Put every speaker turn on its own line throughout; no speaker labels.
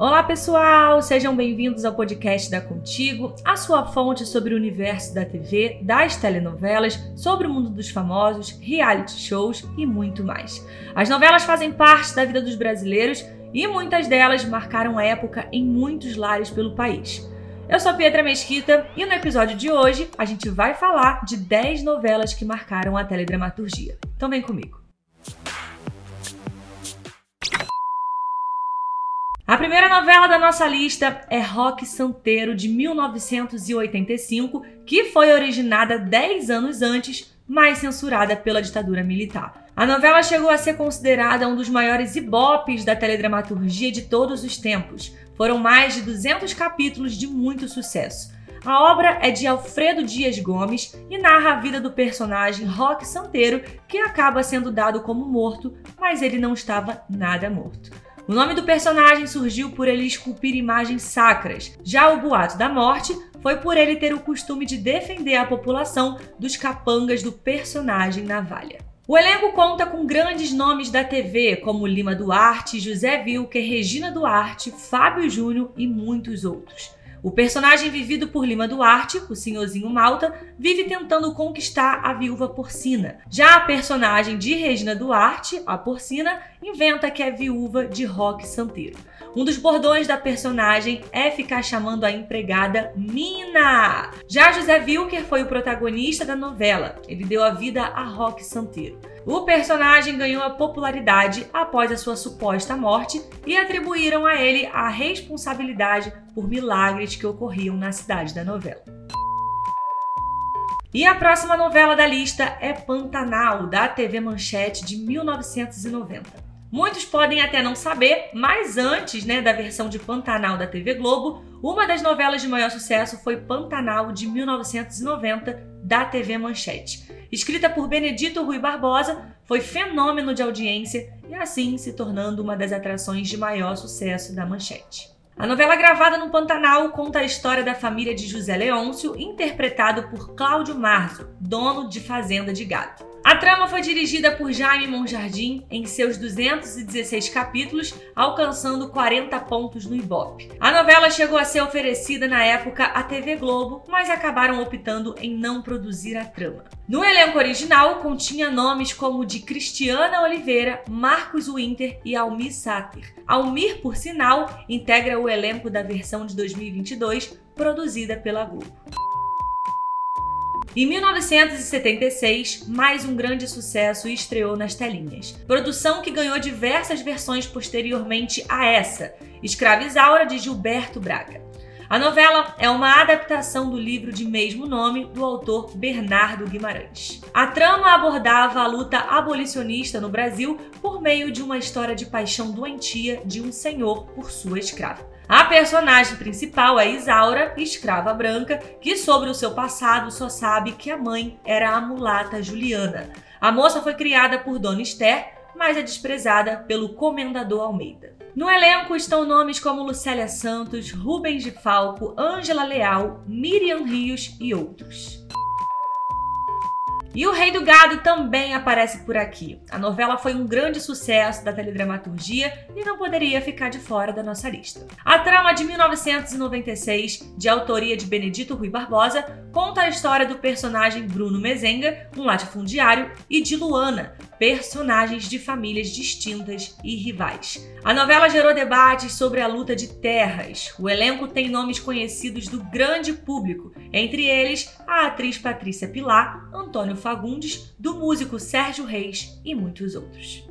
Olá, pessoal! Sejam bem-vindos ao podcast da Contigo, a sua fonte sobre o universo da TV, das telenovelas, sobre o mundo dos famosos, reality shows e muito mais. As novelas fazem parte da vida dos brasileiros e muitas delas marcaram época em muitos lares pelo país. Eu sou Pietra Mesquita e no episódio de hoje a gente vai falar de 10 novelas que marcaram a teledramaturgia. Então vem comigo. A primeira novela da nossa lista é Rock Santeiro, de 1985, que foi originada 10 anos antes, mas censurada pela ditadura militar. A novela chegou a ser considerada um dos maiores ibopes da teledramaturgia de todos os tempos. Foram mais de 200 capítulos de muito sucesso. A obra é de Alfredo Dias Gomes e narra a vida do personagem Rock Santeiro, que acaba sendo dado como morto, mas ele não estava nada morto. O nome do personagem surgiu por ele esculpir imagens sacras. Já o boato da morte foi por ele ter o costume de defender a população dos capangas do personagem Navalha. O elenco conta com grandes nomes da TV, como Lima Duarte, José Wilker, Regina Duarte, Fábio Júnior e muitos outros. O personagem vivido por Lima Duarte, o senhorzinho Malta, vive tentando conquistar a viúva porcina. Já a personagem de Regina Duarte, a porcina, inventa que é viúva de Roque Santeiro. Um dos bordões da personagem é ficar chamando a empregada Mina. Já José Wilker foi o protagonista da novela. Ele deu a vida a Roque Santeiro. O personagem ganhou a popularidade após a sua suposta morte e atribuíram a ele a responsabilidade por milagres que ocorriam na cidade da novela. E a próxima novela da lista é Pantanal, da TV Manchete de 1990. Muitos podem até não saber, mas antes né, da versão de Pantanal da TV Globo, uma das novelas de maior sucesso foi Pantanal de 1990 da TV Manchete. Escrita por Benedito Rui Barbosa, foi fenômeno de audiência e assim se tornando uma das atrações de maior sucesso da Manchete. A novela gravada no Pantanal conta a história da família de José Leôncio, interpretado por Cláudio Marzo, dono de fazenda de gado. A trama foi dirigida por Jaime Monjardim em seus 216 capítulos, alcançando 40 pontos no Ibope. A novela chegou a ser oferecida na época à TV Globo, mas acabaram optando em não produzir a trama. No elenco original, continha nomes como de Cristiana Oliveira, Marcos Winter e Almir Sater. Almir, por sinal, integra o elenco da versão de 2022, produzida pela Globo. Em 1976, mais um grande sucesso estreou nas telinhas. Produção que ganhou diversas versões posteriormente a essa, Escrava Isaura de Gilberto Braga. A novela é uma adaptação do livro de mesmo nome do autor Bernardo Guimarães. A trama abordava a luta abolicionista no Brasil por meio de uma história de paixão doentia de um senhor por sua escrava. A personagem principal é Isaura, escrava branca, que sobre o seu passado só sabe que a mãe era a mulata Juliana. A moça foi criada por Dona Esther, mas é desprezada pelo Comendador Almeida. No elenco estão nomes como Lucélia Santos, Rubens de Falco, Ângela Leal, Miriam Rios e outros. E o Rei do Gado também aparece por aqui. A novela foi um grande sucesso da teledramaturgia e não poderia ficar de fora da nossa lista. A trama de 1996, de autoria de Benedito Rui Barbosa, conta a história do personagem Bruno Mezenga, um latifundiário, e de Luana, personagens de famílias distintas e rivais. A novela gerou debates sobre a luta de terras. O elenco tem nomes conhecidos do grande público, entre eles a atriz Patrícia Pilar, Antônio Fagundes, do músico Sérgio Reis e muitos outros.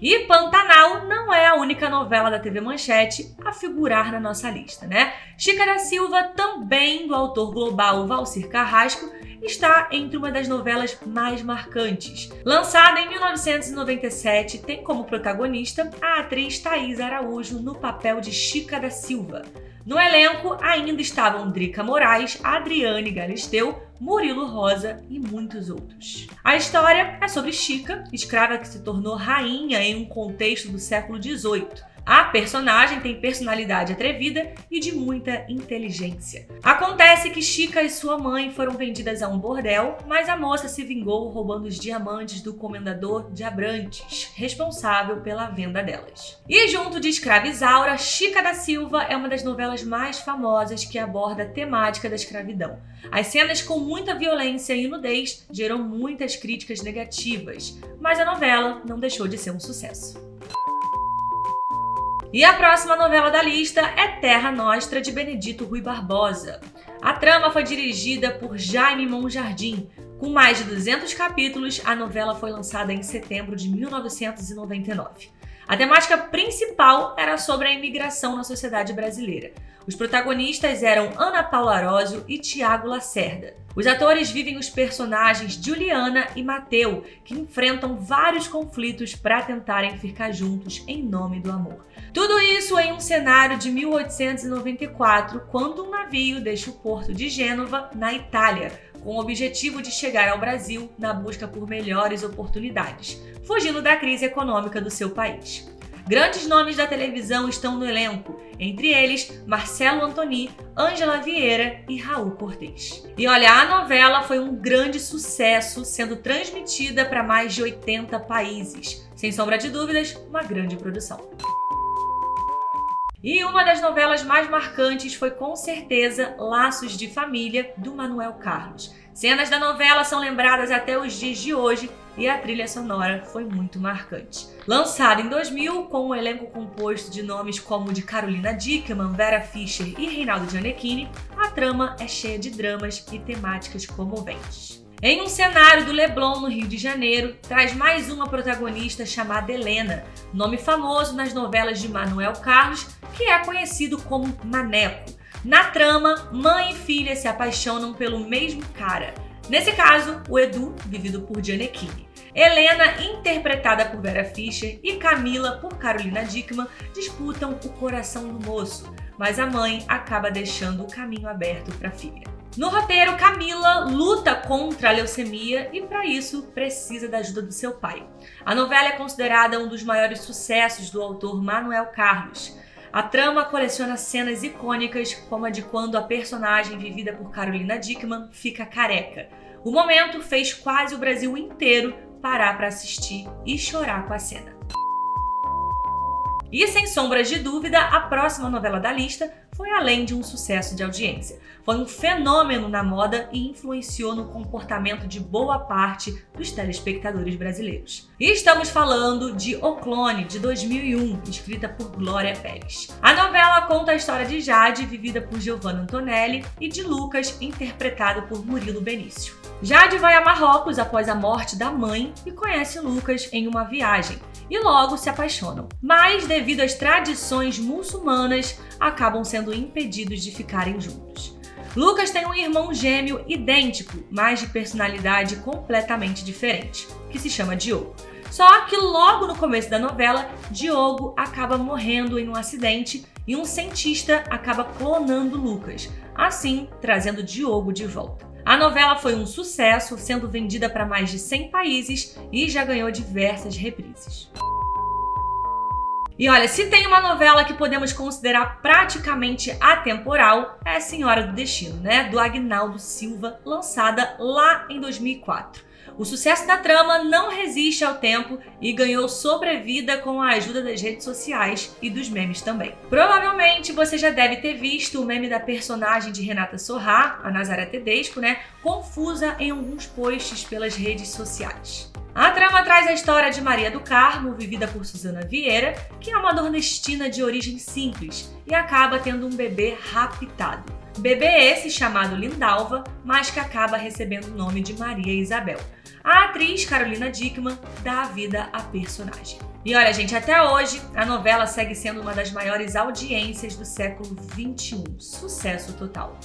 E Pantanal não é a única novela da TV Manchete a figurar na nossa lista, né? Chica da Silva, também do autor global Valcir Carrasco, está entre uma das novelas mais marcantes. Lançada em 1997, tem como protagonista a atriz Thaís Araújo no papel de Chica da Silva. No elenco ainda estavam Drica Moraes, Adriane Galisteu, Murilo Rosa e muitos outros. A história é sobre Chica, escrava que se tornou rainha em um contexto do século XVIII. A personagem tem personalidade atrevida e de muita inteligência. Acontece que Chica e sua mãe foram vendidas a um bordel, mas a moça se vingou roubando os diamantes do comendador de Abrantes, responsável pela venda delas. E junto de Escrava Isaura, Chica da Silva é uma das novelas mais famosas que aborda a temática da escravidão. As cenas com muita violência e nudez geram muitas críticas negativas, mas a novela não deixou de ser um sucesso. E a próxima novela da lista é Terra Nostra, de Benedito Rui Barbosa. A trama foi dirigida por Jaime Monjardim. Com mais de 200 capítulos, a novela foi lançada em setembro de 1999. A temática principal era sobre a imigração na sociedade brasileira. Os protagonistas eram Ana Paula Arósio e Tiago Lacerda. Os atores vivem os personagens Juliana e Mateu, que enfrentam vários conflitos para tentarem ficar juntos em nome do amor. Tudo isso em um cenário de 1894, quando um navio deixa o porto de Gênova, na Itália, com o objetivo de chegar ao Brasil na busca por melhores oportunidades, fugindo da crise econômica do seu país. Grandes nomes da televisão estão no elenco, entre eles Marcelo Antoni, Ângela Vieira e Raul Cortez. E olha, a novela foi um grande sucesso, sendo transmitida para mais de 80 países. Sem sombra de dúvidas, uma grande produção. E uma das novelas mais marcantes foi com certeza Laços de Família, do Manuel Carlos. Cenas da novela são lembradas até os dias de hoje e a trilha sonora foi muito marcante. Lançado em 2000 com um elenco composto de nomes como de Carolina Dickman, Vera Fischer e Reinaldo Gianecchini, a trama é cheia de dramas e temáticas comoventes. Em um cenário do Leblon, no Rio de Janeiro, traz mais uma protagonista chamada Helena, nome famoso nas novelas de Manuel Carlos, que é conhecido como Maneco. Na trama, mãe e filha se apaixonam pelo mesmo cara. Nesse caso, o Edu, vivido por Gianecchini. Helena, interpretada por Vera Fischer, e Camila, por Carolina Dickman, disputam o coração do moço, mas a mãe acaba deixando o caminho aberto para a filha. No roteiro, Camila luta contra a leucemia e, para isso, precisa da ajuda do seu pai. A novela é considerada um dos maiores sucessos do autor Manuel Carlos. A trama coleciona cenas icônicas, como a de quando a personagem vivida por Carolina Dickman fica careca. O momento fez quase o Brasil inteiro parar para assistir e chorar com a cena. E sem sombras de dúvida, a próxima novela da lista foi além de um sucesso de audiência. Foi um fenômeno na moda e influenciou no comportamento de boa parte dos telespectadores brasileiros. E estamos falando de O Clone, de 2001, escrita por Glória Pérez. A novela conta a história de Jade, vivida por Giovanna Antonelli, e de Lucas, interpretado por Murilo Benício. Jade vai a Marrocos após a morte da mãe e conhece Lucas em uma viagem e logo se apaixonam. Mas, devido às tradições muçulmanas, acabam sendo impedidos de ficarem juntos. Lucas tem um irmão gêmeo idêntico, mas de personalidade completamente diferente, que se chama Diogo. Só que logo no começo da novela, Diogo acaba morrendo em um acidente e um cientista acaba clonando Lucas, assim trazendo Diogo de volta. A novela foi um sucesso, sendo vendida para mais de 100 países e já ganhou diversas reprises. E olha, se tem uma novela que podemos considerar praticamente atemporal, é Senhora do Destino, né? Do Agnaldo Silva, lançada lá em 2004. O sucesso da trama não resiste ao tempo e ganhou sobrevida com a ajuda das redes sociais e dos memes também. Provavelmente você já deve ter visto o meme da personagem de Renata Sorrá, a Nazaré Tedesco, né, confusa em alguns posts pelas redes sociais. A trama traz a história de Maria do Carmo, vivida por Susana Vieira, que é uma nordestina de origem simples e acaba tendo um bebê raptado. Bebê esse chamado Lindalva, mas que acaba recebendo o nome de Maria Isabel. A atriz Carolina Dickman dá a vida à personagem. E olha, gente, até hoje a novela segue sendo uma das maiores audiências do século XXI. Sucesso total.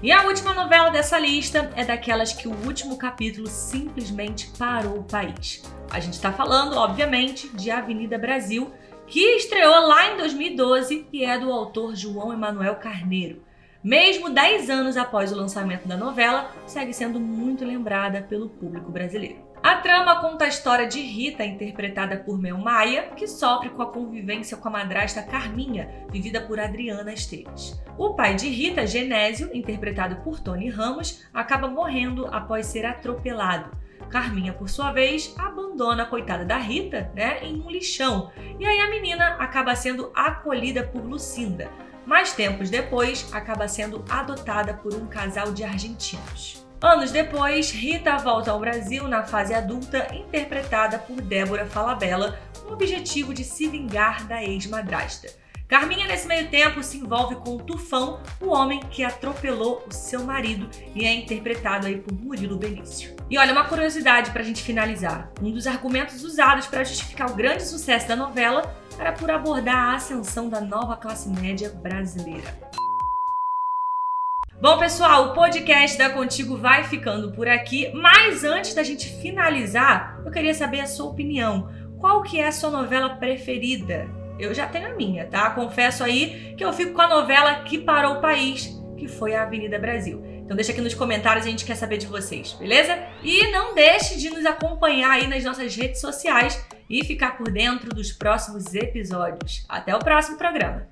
E a última novela dessa lista é daquelas que o último capítulo simplesmente parou o país. A gente está falando, obviamente, de Avenida Brasil, que estreou lá em 2012 e é do autor João Emanuel Carneiro. Mesmo 10 anos após o lançamento da novela, segue sendo muito lembrada pelo público brasileiro. A trama conta a história de Rita, interpretada por Mel Maia, que sofre com a convivência com a madrasta Carminha, vivida por Adriana Esteves. O pai de Rita, Genésio, interpretado por Tony Ramos, acaba morrendo após ser atropelado. Carminha, por sua vez, abandona a coitada da Rita, né, em um lixão. E aí a menina acaba sendo acolhida por Lucinda. Mas tempos depois, acaba sendo adotada por um casal de argentinos. Anos depois, Rita volta ao Brasil na fase adulta, interpretada por Débora Falabella, com o objetivo de se vingar da ex-madrasta. Carminha, nesse meio tempo, se envolve com o Tufão, o homem que atropelou o seu marido e é interpretado aí por Murilo Benício. E olha, uma curiosidade para a gente finalizar. Um dos argumentos usados para justificar o grande sucesso da novela era por abordar a ascensão da nova classe média brasileira. Bom, pessoal, o podcast da Contigo vai ficando por aqui, mas antes da gente finalizar, eu queria saber a sua opinião. Qual que é a sua novela preferida? Eu já tenho a minha, tá? Confesso aí que eu fico com a novela que parou o país, que foi a Avenida Brasil. Então deixa aqui nos comentários, a gente quer saber de vocês, beleza? E não deixe de nos acompanhar aí nas nossas redes sociais e ficar por dentro dos próximos episódios. Até o próximo programa.